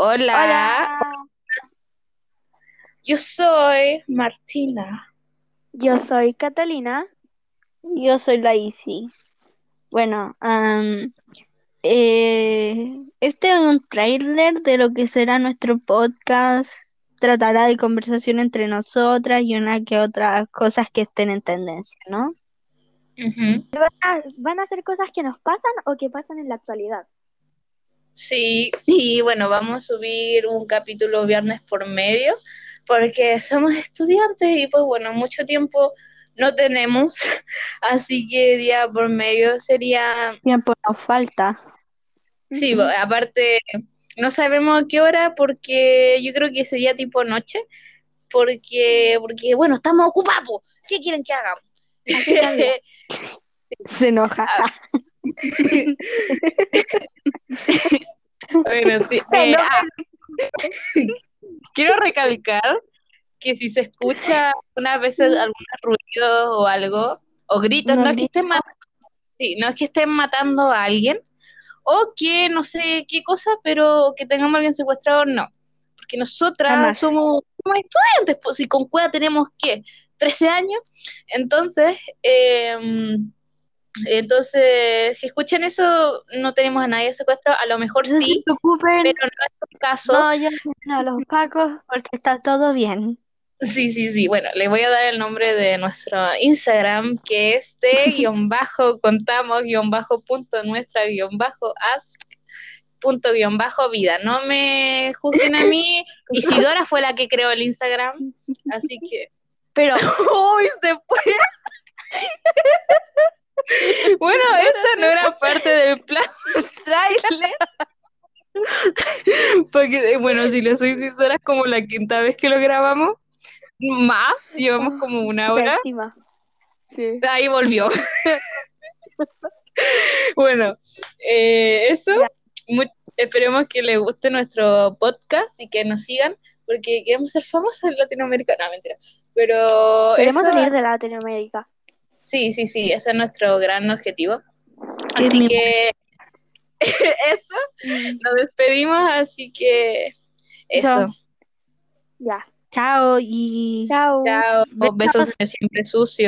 Hola, Hola, yo soy Martina. yo soy Catalina. Yo soy la Isi. Bueno, eh, este es un tráiler de lo que será nuestro podcast. Tratará de conversación entre nosotras y una que otras cosas que estén en tendencia, ¿no? Ujú. Ah, ¿Van a hacer cosas que nos pasan o que pasan en la actualidad? Sí, y bueno, vamos a subir un capítulo viernes por medio porque somos estudiantes y pues bueno, mucho tiempo no tenemos, así que día por medio sería, Tiempo nos falta. sí, aparte no sabemos a qué hora porque yo creo que sería tipo noche, porque, porque bueno, estamos ocupados. ¿Qué quieren que hagamos? Se enoja. Bueno, sí. Eh, ah, quiero recalcar que si se escucha unas veces algunos ruidos o algo, o gritos, no es que estén matando, sí, no es que estén matando a alguien, o que no sé qué cosa, pero que tengamos a alguien secuestrado, no. Porque nosotras somos, somos estudiantes, pues si con cueva tenemos, ¿qué? 13 años. Entonces, eh, entonces, si escuchan eso, no tenemos a nadie secuestrado, a lo mejor No se sí, preocupen, pero no es el caso. no llamen a los pacos porque está todo bien. Sí, sí, sí. Bueno, le voy a dar el nombre de nuestro Instagram, que es de guion bajo contamos guion bajo punto nuestra guion bajo ask punto guion bajo vida. No me juzguen a mí. Isidora fue la que creó el Instagram, así que. Pero ¡Uy, se fue! Bueno, esto no era parte del plan del tráiler. Porque, bueno, si le soy sincera, es como la quinta vez que lo grabamos. Más, llevamos como una hora. Sí. Ahí volvió. Bueno, eh, eso. Esperemos que les guste nuestro podcast y que nos sigan, porque queremos ser famosos en Latinoamérica. No, mentira. Pero Queremos eso, salir de Latinoamérica. Sí, sí, sí, ese es nuestro gran objetivo. Así que eso, nos despedimos, así que eso. Eso. Ya. chao y Chao. Chao, besos el siempre sucio.